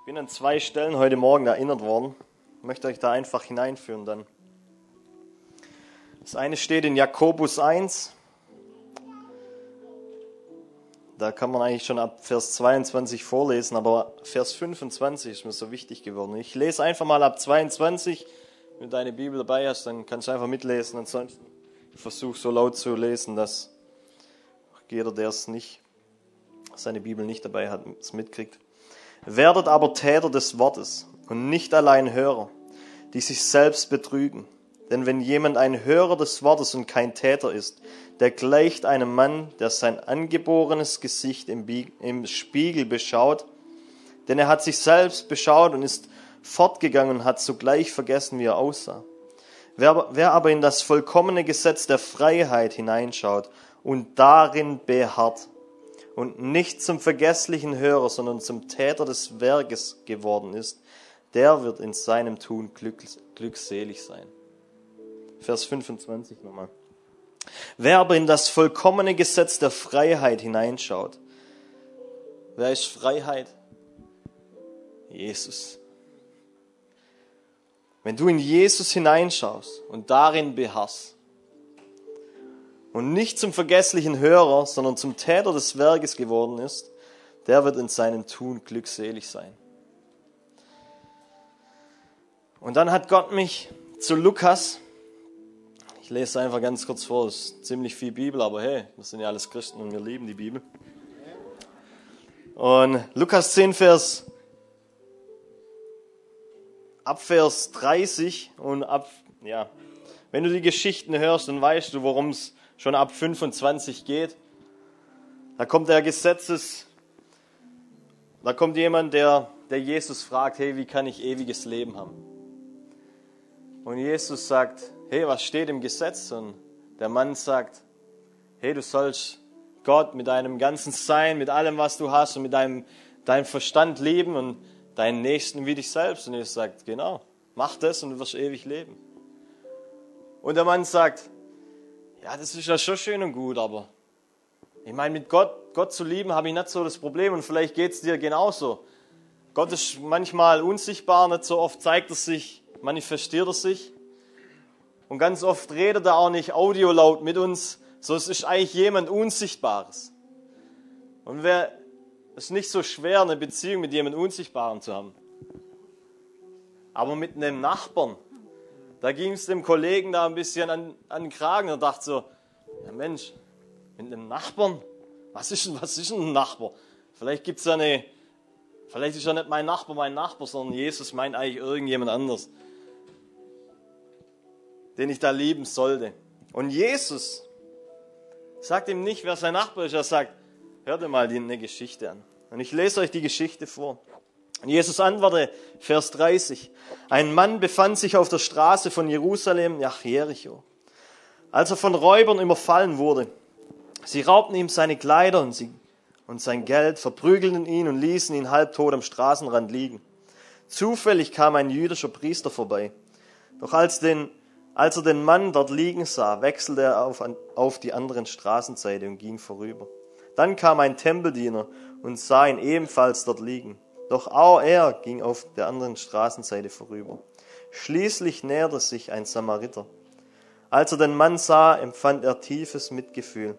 Ich bin an zwei Stellen heute Morgen erinnert worden. Ich möchte euch da einfach hineinführen dann. Das eine steht in Jakobus 1. Da kann man eigentlich schon ab Vers 22 vorlesen, aber Vers 25 ist mir so wichtig geworden. Ich lese einfach mal ab 22. Wenn du deine Bibel dabei hast, dann kannst du einfach mitlesen. Ansonsten versuch so laut zu lesen, dass jeder, der es nicht, seine Bibel nicht dabei hat, es mitkriegt. Werdet aber Täter des Wortes und nicht allein Hörer, die sich selbst betrügen. Denn wenn jemand ein Hörer des Wortes und kein Täter ist, der gleicht einem Mann, der sein angeborenes Gesicht im, im Spiegel beschaut, denn er hat sich selbst beschaut und ist fortgegangen und hat sogleich vergessen, wie er aussah. Wer, wer aber in das vollkommene Gesetz der Freiheit hineinschaut und darin beharrt und nicht zum vergesslichen Hörer, sondern zum Täter des Werkes geworden ist, der wird in seinem Tun glückselig sein. Vers 25 nochmal. Wer aber in das vollkommene Gesetz der Freiheit hineinschaut, wer ist Freiheit? Jesus. Wenn du in Jesus hineinschaust und darin beharrst und nicht zum vergesslichen Hörer, sondern zum Täter des Werkes geworden ist, der wird in seinem Tun glückselig sein. Und dann hat Gott mich zu Lukas, ich lese einfach ganz kurz vor, es ist ziemlich viel Bibel, aber hey, wir sind ja alles Christen und wir lieben die Bibel. Und Lukas 10, Vers, ab Vers 30 und ab, ja, wenn du die Geschichten hörst, dann weißt du, worum es schon ab 25 geht. Da kommt der Gesetzes, da kommt jemand, der, der Jesus fragt, hey, wie kann ich ewiges Leben haben? Und Jesus sagt, hey, was steht im Gesetz? Und der Mann sagt, hey, du sollst Gott mit deinem ganzen Sein, mit allem, was du hast und mit deinem, deinem Verstand leben und deinen Nächsten wie dich selbst. Und Jesus sagt, genau, mach das und du wirst ewig leben. Und der Mann sagt, ja, das ist ja schon schön und gut, aber ich meine, mit Gott, Gott zu lieben, habe ich nicht so das Problem und vielleicht geht es dir genauso. Gott ist manchmal unsichtbar, nicht so oft zeigt er sich, manifestiert er sich. Und ganz oft redet er auch nicht audiolaut mit uns, so es ist eigentlich jemand Unsichtbares. Und wer, es ist nicht so schwer, eine Beziehung mit jemandem Unsichtbaren zu haben. Aber mit einem Nachbarn, da ging es dem Kollegen da ein bisschen an, an den Kragen und dachte so, ja Mensch, mit einem Nachbarn, was ist, was ist ein Nachbar? Vielleicht gibt es ja eine, vielleicht ist ja nicht mein Nachbar mein Nachbar, sondern Jesus meint eigentlich irgendjemand anders den ich da lieben sollte. Und Jesus sagt ihm nicht, wer sein Nachbar ist. Er sagt, hört mal eine Geschichte an. Und ich lese euch die Geschichte vor. Jesus antwortete, Vers 30. Ein Mann befand sich auf der Straße von Jerusalem nach Jericho. Als er von Räubern überfallen wurde, sie raubten ihm seine Kleider und, sie, und sein Geld, verprügelten ihn und ließen ihn halbtot am Straßenrand liegen. Zufällig kam ein jüdischer Priester vorbei. Doch als den als er den Mann dort liegen sah, wechselte er auf, auf die anderen Straßenseite und ging vorüber. Dann kam ein Tempeldiener und sah ihn ebenfalls dort liegen. Doch auch er ging auf der anderen Straßenseite vorüber. Schließlich näherte sich ein Samariter. Als er den Mann sah, empfand er tiefes Mitgefühl.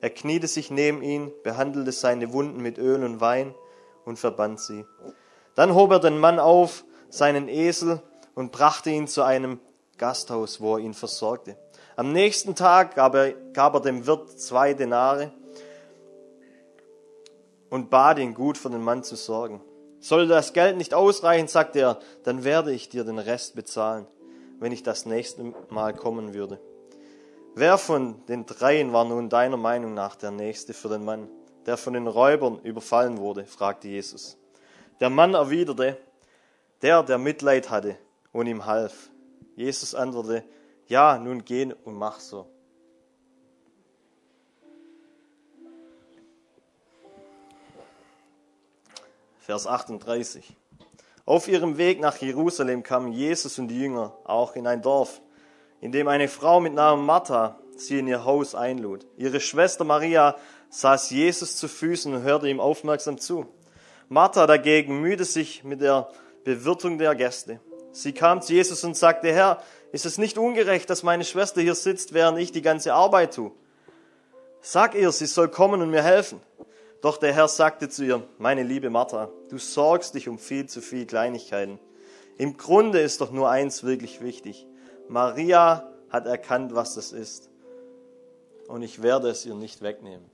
Er kniete sich neben ihn, behandelte seine Wunden mit Öl und Wein und verband sie. Dann hob er den Mann auf, seinen Esel, und brachte ihn zu einem Gasthaus, wo er ihn versorgte. Am nächsten Tag gab er, gab er dem Wirt zwei Denare und bat ihn, gut für den Mann zu sorgen. Sollte das Geld nicht ausreichen, sagte er, dann werde ich dir den Rest bezahlen, wenn ich das nächste Mal kommen würde. Wer von den dreien war nun deiner Meinung nach der Nächste für den Mann, der von den Räubern überfallen wurde? fragte Jesus. Der Mann erwiderte, der, der Mitleid hatte und ihm half. Jesus antwortete, ja, nun geh und mach so. Vers 38. Auf ihrem Weg nach Jerusalem kamen Jesus und die Jünger auch in ein Dorf, in dem eine Frau mit Namen Martha sie in ihr Haus einlud. Ihre Schwester Maria saß Jesus zu Füßen und hörte ihm aufmerksam zu. Martha dagegen mühte sich mit der Bewirtung der Gäste. Sie kam zu Jesus und sagte, Herr, ist es nicht ungerecht, dass meine Schwester hier sitzt, während ich die ganze Arbeit tue? Sag ihr, sie soll kommen und mir helfen. Doch der Herr sagte zu ihr, meine liebe Martha, du sorgst dich um viel zu viel Kleinigkeiten. Im Grunde ist doch nur eins wirklich wichtig. Maria hat erkannt, was das ist. Und ich werde es ihr nicht wegnehmen.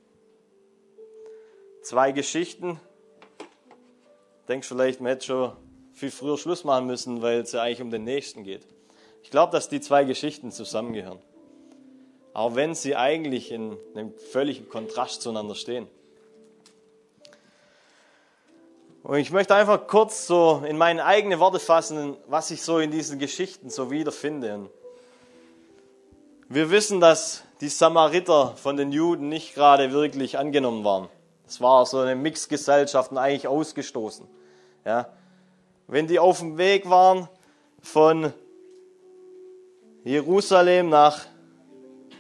Zwei Geschichten. Denkst vielleicht, man hätte schon viel früher Schluss machen müssen, weil es ja eigentlich um den Nächsten geht. Ich glaube, dass die zwei Geschichten zusammengehören. Auch wenn sie eigentlich in einem völligen Kontrast zueinander stehen. Und ich möchte einfach kurz so in meine eigenen Worte fassen, was ich so in diesen Geschichten so wiederfinde. Wir wissen, dass die Samariter von den Juden nicht gerade wirklich angenommen waren. Es war so eine Mixgesellschaft und eigentlich ausgestoßen. Ja. Wenn die auf dem Weg waren von Jerusalem nach,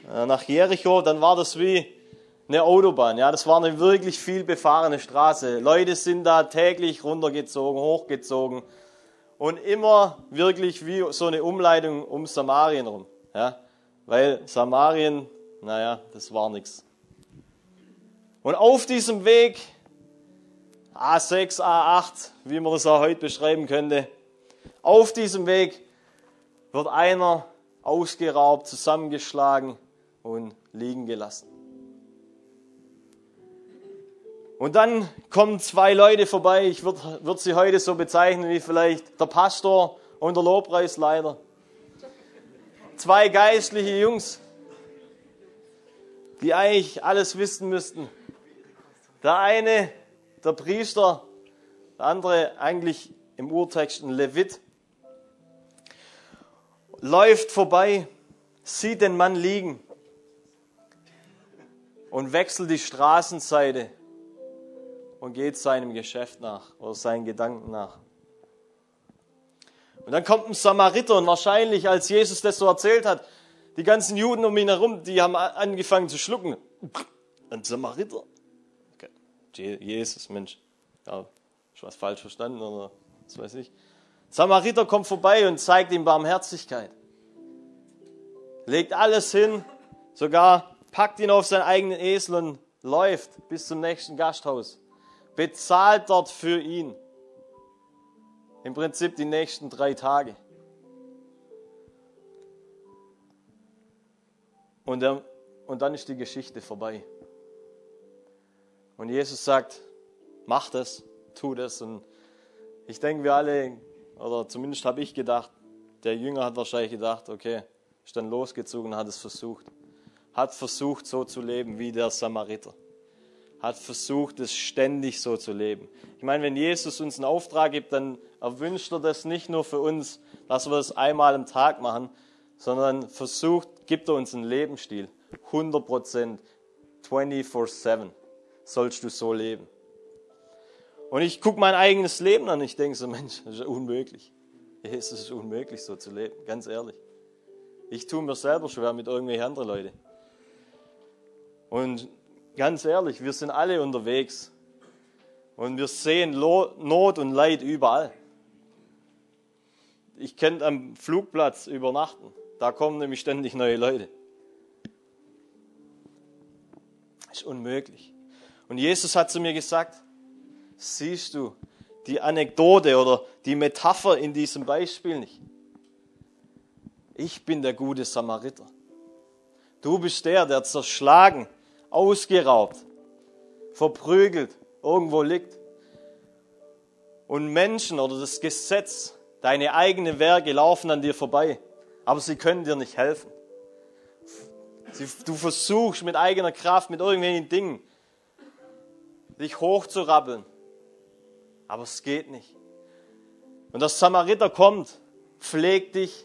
äh, nach Jericho, dann war das wie eine Autobahn. Ja, das war eine wirklich viel befahrene Straße. Leute sind da täglich runtergezogen, hochgezogen und immer wirklich wie so eine Umleitung um Samarien rum. Ja, weil Samarien, naja, das war nichts. Und auf diesem Weg, A6, A8, wie man das auch heute beschreiben könnte, auf diesem Weg wird einer ausgeraubt, zusammengeschlagen und liegen gelassen. Und dann kommen zwei Leute vorbei, ich würde würd sie heute so bezeichnen wie vielleicht der Pastor und der Lobpreisleiter. Zwei geistliche Jungs, die eigentlich alles wissen müssten. Der eine, der Priester, der andere eigentlich im Urtext ein Levit, läuft vorbei, sieht den Mann liegen und wechselt die Straßenseite und geht seinem Geschäft nach oder seinen Gedanken nach. Und dann kommt ein Samariter und wahrscheinlich, als Jesus das so erzählt hat, die ganzen Juden um ihn herum, die haben angefangen zu schlucken. Ein Samariter? Okay. Jesus, Mensch. Ja, ich was falsch verstanden oder was weiß ich. Samariter kommt vorbei und zeigt ihm Barmherzigkeit. Legt alles hin, sogar packt ihn auf seinen eigenen Esel und läuft bis zum nächsten Gasthaus bezahlt dort für ihn. Im Prinzip die nächsten drei Tage. Und, er, und dann ist die Geschichte vorbei. Und Jesus sagt, mach das, tu das. Und ich denke, wir alle, oder zumindest habe ich gedacht, der Jünger hat wahrscheinlich gedacht, okay, ist dann losgezogen und hat es versucht. Hat versucht, so zu leben wie der Samariter hat versucht, es ständig so zu leben. Ich meine, wenn Jesus uns einen Auftrag gibt, dann erwünscht er das nicht nur für uns, dass wir das einmal am Tag machen, sondern versucht, gibt er uns einen Lebensstil. 100 Prozent, 24-7 sollst du so leben. Und ich gucke mein eigenes Leben an und ich denke so, Mensch, das ist unmöglich. Es ist unmöglich, so zu leben, ganz ehrlich. Ich tue mir selber schwer mit irgendwelchen anderen Leuten. Und Ganz ehrlich, wir sind alle unterwegs und wir sehen Not und Leid überall. Ich kenne am Flugplatz übernachten. Da kommen nämlich ständig neue Leute. Ist unmöglich. Und Jesus hat zu mir gesagt, siehst du die Anekdote oder die Metapher in diesem Beispiel nicht? Ich bin der gute Samariter. Du bist der, der zerschlagen ausgeraubt, verprügelt, irgendwo liegt. Und Menschen oder das Gesetz, deine eigenen Werke laufen an dir vorbei, aber sie können dir nicht helfen. Du versuchst mit eigener Kraft, mit irgendwelchen Dingen, dich hochzurabbeln, aber es geht nicht. Und der Samariter kommt, pflegt dich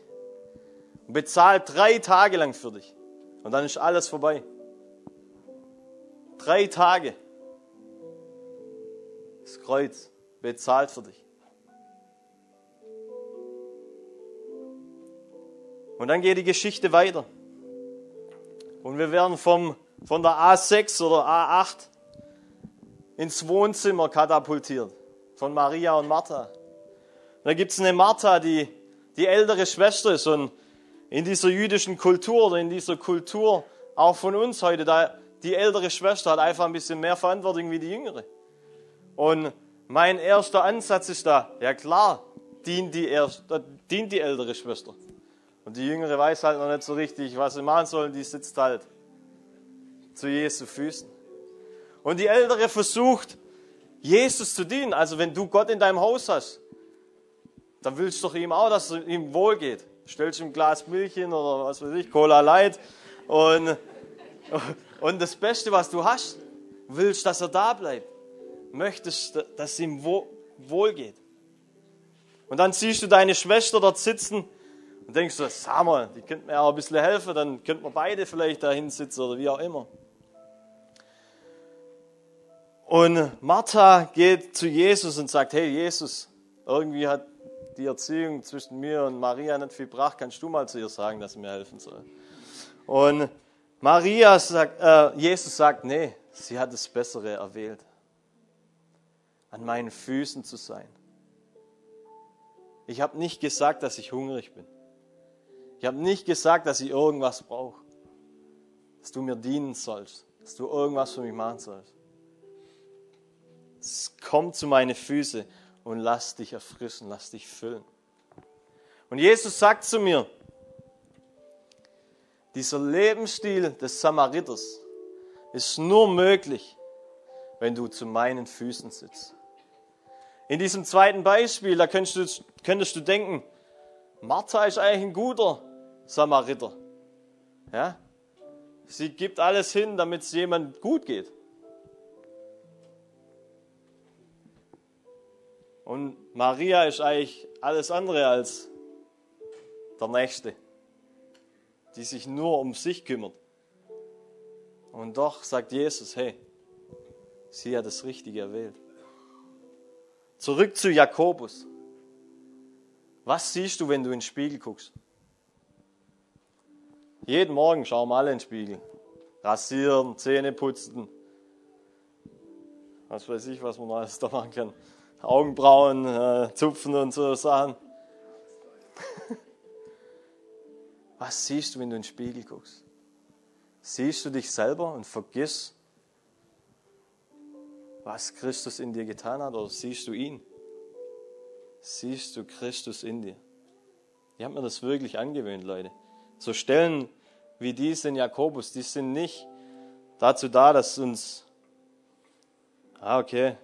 und bezahlt drei Tage lang für dich. Und dann ist alles vorbei. Drei Tage. Das Kreuz bezahlt für dich. Und dann geht die Geschichte weiter. Und wir werden vom, von der A6 oder A8 ins Wohnzimmer katapultiert. von Maria und Martha. Und da gibt es eine Martha, die die ältere Schwester ist und in dieser jüdischen Kultur oder in dieser Kultur auch von uns heute, da die ältere Schwester hat einfach ein bisschen mehr Verantwortung wie die jüngere. Und mein erster Ansatz ist da, ja klar, dient die, erst, dient die ältere Schwester. Und die jüngere weiß halt noch nicht so richtig, was sie machen soll, die sitzt halt zu Jesu Füßen. Und die ältere versucht, Jesus zu dienen. Also wenn du Gott in deinem Haus hast, dann willst du doch ihm auch, dass es ihm wohl geht. Stellst ihm ein Glas Milch hin oder was weiß ich, Cola Light. Und, und das Beste, was du hast, willst, dass er da bleibt. Möchtest, dass es ihm wohl geht. Und dann siehst du deine Schwester dort sitzen und denkst du, sag mal, die könnte mir auch ein bisschen helfen, dann könnten wir beide vielleicht da hinsitzen oder wie auch immer. Und Martha geht zu Jesus und sagt, hey Jesus, irgendwie hat die Erziehung zwischen mir und Maria nicht viel gebracht, kannst du mal zu ihr sagen, dass sie mir helfen soll. Und Maria sagt, äh, Jesus sagt, nee, sie hat das Bessere erwählt, an meinen Füßen zu sein. Ich habe nicht gesagt, dass ich hungrig bin. Ich habe nicht gesagt, dass ich irgendwas brauche, dass du mir dienen sollst, dass du irgendwas für mich machen sollst. Komm zu meine Füße und lass dich erfrischen, lass dich füllen. Und Jesus sagt zu mir, dieser Lebensstil des Samariters ist nur möglich, wenn du zu meinen Füßen sitzt. In diesem zweiten Beispiel, da könntest du, könntest du denken, Martha ist eigentlich ein guter Samariter. Ja? Sie gibt alles hin, damit es jemand gut geht. Und Maria ist eigentlich alles andere als der Nächste, die sich nur um sich kümmert. Und doch sagt Jesus, hey, sie hat das Richtige erwählt. Zurück zu Jakobus. Was siehst du, wenn du in den Spiegel guckst? Jeden Morgen schauen wir alle in den Spiegel. Rasieren, Zähne putzen. Was weiß ich, was man alles da machen kann. Augenbrauen äh, zupfen und so Sachen. Was siehst du, wenn du in den Spiegel guckst? Siehst du dich selber und vergiss, was Christus in dir getan hat, oder siehst du ihn? Siehst du Christus in dir? Ich habe mir das wirklich angewöhnt, Leute. So Stellen wie diese in Jakobus, die sind nicht dazu da, dass uns, ah, okay,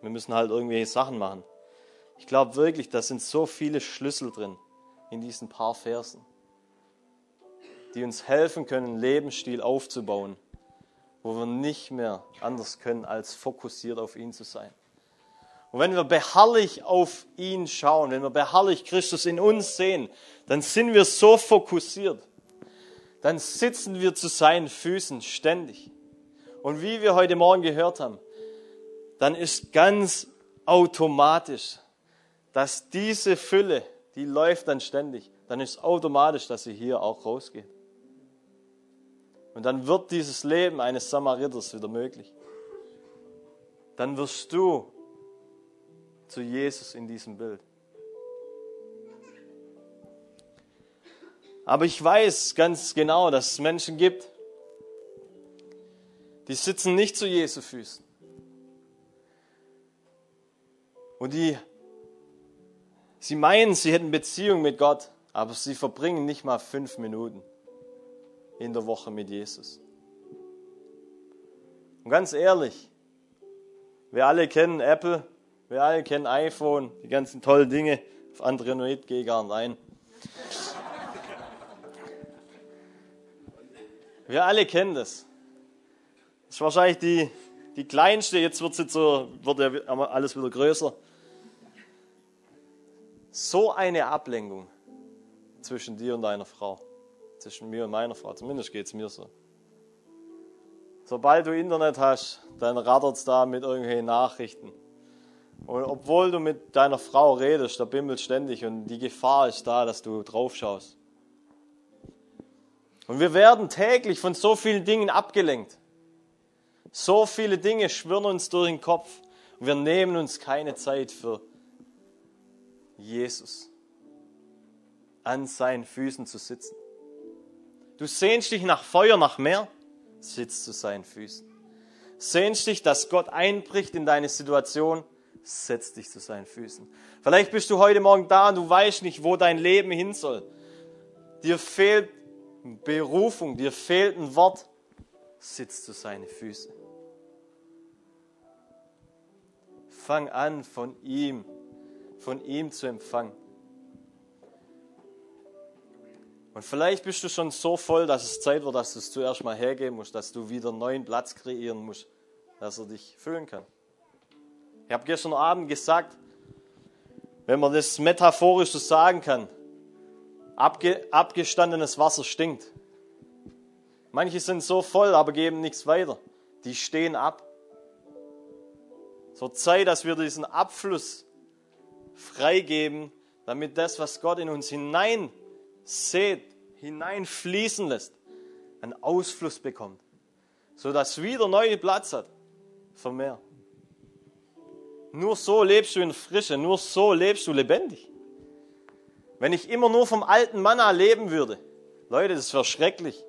wir müssen halt irgendwelche Sachen machen. Ich glaube wirklich, da sind so viele Schlüssel drin in diesen paar Versen, die uns helfen können, einen Lebensstil aufzubauen, wo wir nicht mehr anders können, als fokussiert auf ihn zu sein. Und wenn wir beharrlich auf ihn schauen, wenn wir beharrlich Christus in uns sehen, dann sind wir so fokussiert. Dann sitzen wir zu seinen Füßen ständig. Und wie wir heute Morgen gehört haben, dann ist ganz automatisch, dass diese Fülle, die läuft dann ständig, dann ist automatisch, dass sie hier auch rausgeht. Und dann wird dieses Leben eines Samariters wieder möglich. Dann wirst du zu Jesus in diesem Bild. Aber ich weiß ganz genau, dass es Menschen gibt, die sitzen nicht zu Jesu Füßen. Und die, sie meinen, sie hätten Beziehung mit Gott, aber sie verbringen nicht mal fünf Minuten in der Woche mit Jesus. Und ganz ehrlich, wir alle kennen Apple, wir alle kennen iPhone, die ganzen tollen Dinge. Auf Android gehe ich gar nicht ein. Wir alle kennen das. Das ist wahrscheinlich die, die kleinste, jetzt wird, jetzt so, wird ja alles wieder größer so eine Ablenkung zwischen dir und deiner Frau. Zwischen mir und meiner Frau. Zumindest geht es mir so. Sobald du Internet hast, dann rattert es da mit irgendwelchen Nachrichten. Und obwohl du mit deiner Frau redest, da bimmelt ständig und die Gefahr ist da, dass du drauf schaust. Und wir werden täglich von so vielen Dingen abgelenkt. So viele Dinge schwirren uns durch den Kopf. Und wir nehmen uns keine Zeit für Jesus an seinen Füßen zu sitzen. Du sehnst dich nach Feuer, nach Meer, sitzt zu seinen Füßen. Sehnst dich, dass Gott einbricht in deine Situation, setz dich zu seinen Füßen. Vielleicht bist du heute Morgen da und du weißt nicht, wo dein Leben hin soll. Dir fehlt Berufung, dir fehlt ein Wort, sitz zu seinen Füßen. Fang an, von ihm, von ihm zu empfangen. Und vielleicht bist du schon so voll, dass es Zeit wird, dass du es zuerst mal hergeben musst, dass du wieder neuen Platz kreieren musst, dass er dich füllen kann. Ich habe gestern Abend gesagt, wenn man das metaphorisch so sagen kann, abge, abgestandenes Wasser stinkt. Manche sind so voll, aber geben nichts weiter. Die stehen ab. So Zeit, dass wir diesen Abfluss freigeben, damit das, was Gott in uns hinein sät, hineinfließen lässt, einen Ausfluss bekommt, sodass wieder neue Platz hat für mehr. Nur so lebst du in Frische, nur so lebst du lebendig. Wenn ich immer nur vom alten Manna leben würde, Leute, das wäre schrecklich.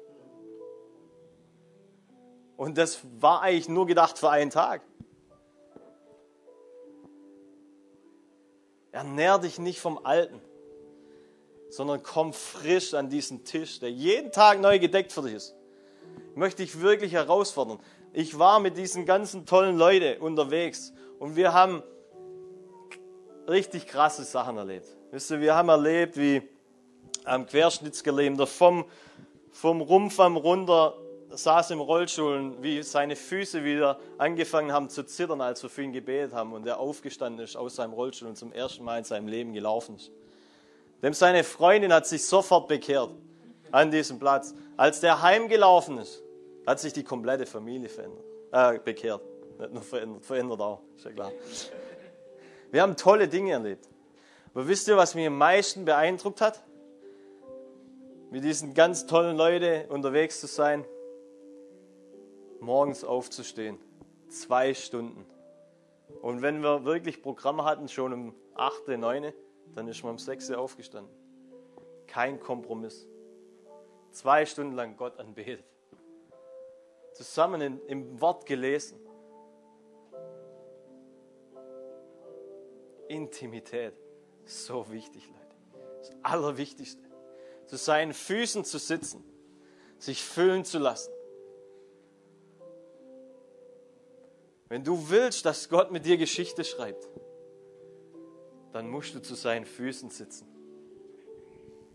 Und das war eigentlich nur gedacht für einen Tag. Ernähr dich nicht vom Alten sondern komm frisch an diesen Tisch, der jeden Tag neu gedeckt für dich ist. Ich möchte dich wirklich herausfordern. Ich war mit diesen ganzen tollen Leuten unterwegs und wir haben richtig krasse Sachen erlebt. Wisst ihr, wir haben erlebt, wie am Querschnittsgelähmter vom, vom Rumpf am runter saß im Rollstuhl und wie seine Füße wieder angefangen haben zu zittern, als wir für ihn gebetet haben und er aufgestanden ist aus seinem Rollstuhl und zum ersten Mal in seinem Leben gelaufen ist. Dem seine Freundin hat sich sofort bekehrt an diesem Platz. Als der heimgelaufen ist, hat sich die komplette Familie verändert, äh, bekehrt. Nicht nur verändert, verändert auch, ist ja klar. Wir haben tolle Dinge erlebt. Aber wisst ihr, was mich am meisten beeindruckt hat? Mit diesen ganz tollen Leuten unterwegs zu sein, morgens aufzustehen, zwei Stunden. Und wenn wir wirklich Programm hatten, schon um 8., 9., dann ist man um 6 Uhr aufgestanden. Kein Kompromiss. Zwei Stunden lang Gott anbetet. Zusammen in, im Wort gelesen. Intimität. So wichtig, Leute. Das Allerwichtigste. Zu seinen Füßen zu sitzen. Sich füllen zu lassen. Wenn du willst, dass Gott mit dir Geschichte schreibt, dann musst du zu seinen Füßen sitzen.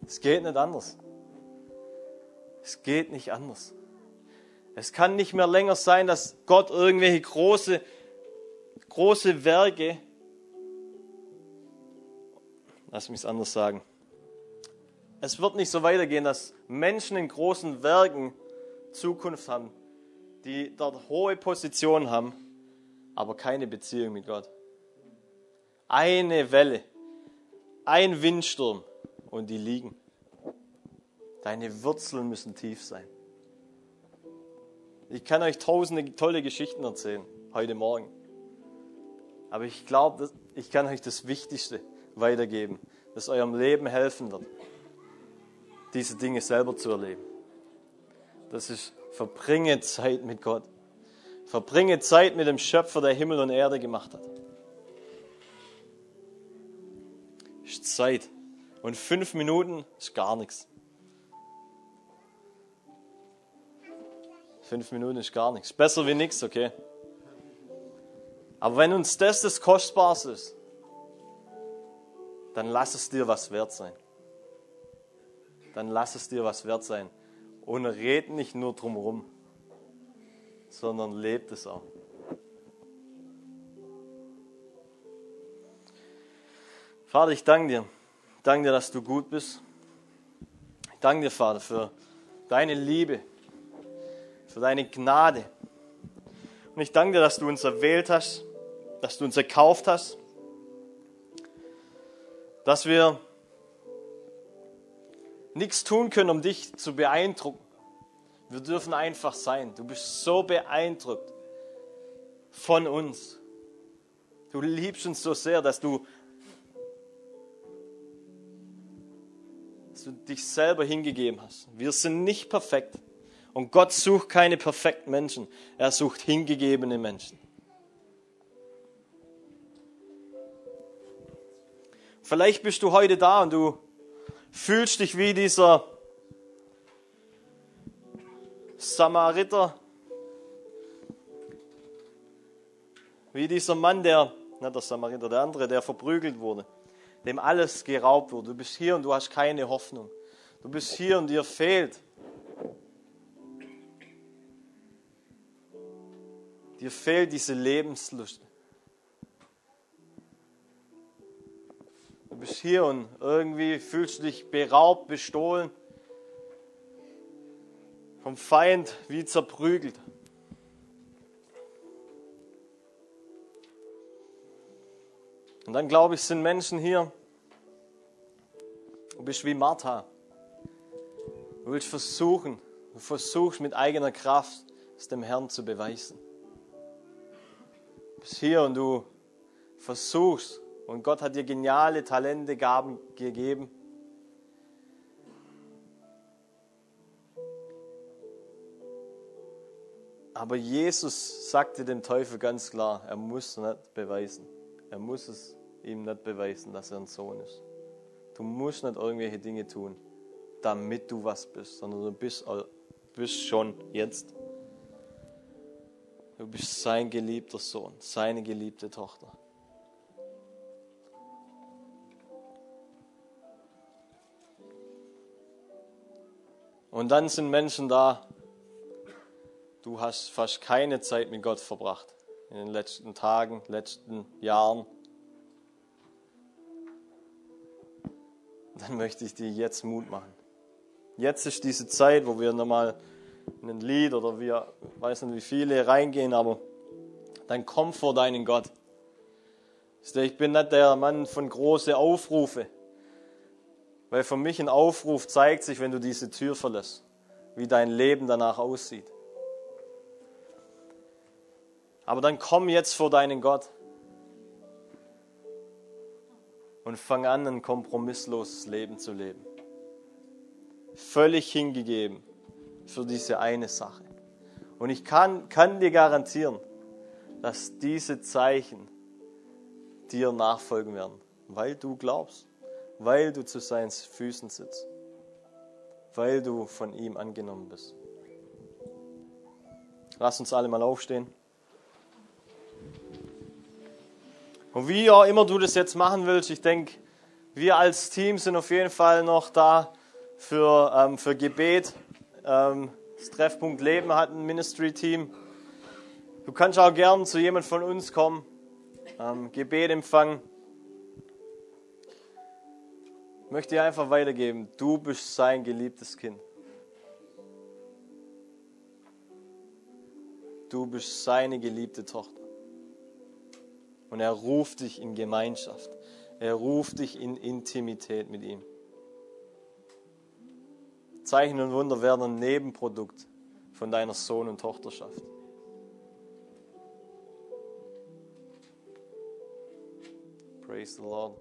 Es geht nicht anders. Es geht nicht anders. Es kann nicht mehr länger sein, dass Gott irgendwelche große, große Werke, lass mich es anders sagen, es wird nicht so weitergehen, dass Menschen in großen Werken Zukunft haben, die dort hohe Positionen haben, aber keine Beziehung mit Gott. Eine Welle, ein Windsturm und die liegen. Deine Wurzeln müssen tief sein. Ich kann euch tausende tolle Geschichten erzählen heute Morgen. Aber ich glaube, ich kann euch das Wichtigste weitergeben, das eurem Leben helfen wird, diese Dinge selber zu erleben. Das ist, verbringe Zeit mit Gott. Verbringe Zeit mit dem Schöpfer, der Himmel und Erde gemacht hat. Zeit. Und fünf Minuten ist gar nichts. Fünf Minuten ist gar nichts. Besser wie nichts, okay? Aber wenn uns das das Kostbarste ist, dann lass es dir was wert sein. Dann lass es dir was wert sein. Und red nicht nur drumherum, sondern lebt es auch. Vater, ich danke dir. Ich danke dir, dass du gut bist. Ich danke dir, Vater, für deine Liebe, für deine Gnade. Und ich danke dir, dass du uns erwählt hast, dass du uns erkauft hast, dass wir nichts tun können, um dich zu beeindrucken. Wir dürfen einfach sein. Du bist so beeindruckt von uns. Du liebst uns so sehr, dass du, du dich selber hingegeben hast. Wir sind nicht perfekt. Und Gott sucht keine perfekten Menschen. Er sucht hingegebene Menschen. Vielleicht bist du heute da und du fühlst dich wie dieser Samariter, wie dieser Mann, der, nicht der Samariter, der andere, der verprügelt wurde, dem alles geraubt wurde. Du bist hier und du hast keine Hoffnung. Du bist hier und dir fehlt. Dir fehlt diese Lebenslust. Du bist hier und irgendwie fühlst du dich beraubt, bestohlen vom Feind wie zerprügelt. Und dann glaube ich, sind Menschen hier, du bist wie Martha. Du willst versuchen, du versuchst mit eigener Kraft es dem Herrn zu beweisen. Du bist hier und du versuchst, und Gott hat dir geniale Talente, Gaben gegeben Aber Jesus sagte dem Teufel ganz klar, er muss nicht beweisen. Er muss es ihm nicht beweisen, dass er ein Sohn ist. Du musst nicht irgendwelche Dinge tun, damit du was bist, sondern du bist, bist schon jetzt. Du bist sein geliebter Sohn, seine geliebte Tochter. Und dann sind Menschen da, du hast fast keine Zeit mit Gott verbracht in den letzten Tagen, letzten Jahren. Dann möchte ich dir jetzt Mut machen. Jetzt ist diese Zeit, wo wir nochmal in ein Lied oder wir, weiß nicht wie viele, reingehen, aber dann komm vor deinen Gott. Ich bin nicht der Mann von großen Aufrufe, weil für mich ein Aufruf zeigt sich, wenn du diese Tür verlässt, wie dein Leben danach aussieht. Aber dann komm jetzt vor deinen Gott und fang an, ein kompromissloses Leben zu leben. Völlig hingegeben für diese eine Sache. Und ich kann, kann dir garantieren, dass diese Zeichen dir nachfolgen werden, weil du glaubst, weil du zu seinen Füßen sitzt, weil du von ihm angenommen bist. Lass uns alle mal aufstehen. Und wie auch immer du das jetzt machen willst, ich denke, wir als Team sind auf jeden Fall noch da für, ähm, für Gebet. Ähm, das Treffpunkt Leben hat ein Ministry-Team. Du kannst auch gern zu jemand von uns kommen, ähm, Gebet empfangen. Ich möchte dir einfach weitergeben, du bist sein geliebtes Kind. Du bist seine geliebte Tochter. Und er ruft dich in Gemeinschaft. Er ruft dich in Intimität mit ihm. Zeichen und Wunder werden ein Nebenprodukt von deiner Sohn- und Tochterschaft. Praise the Lord.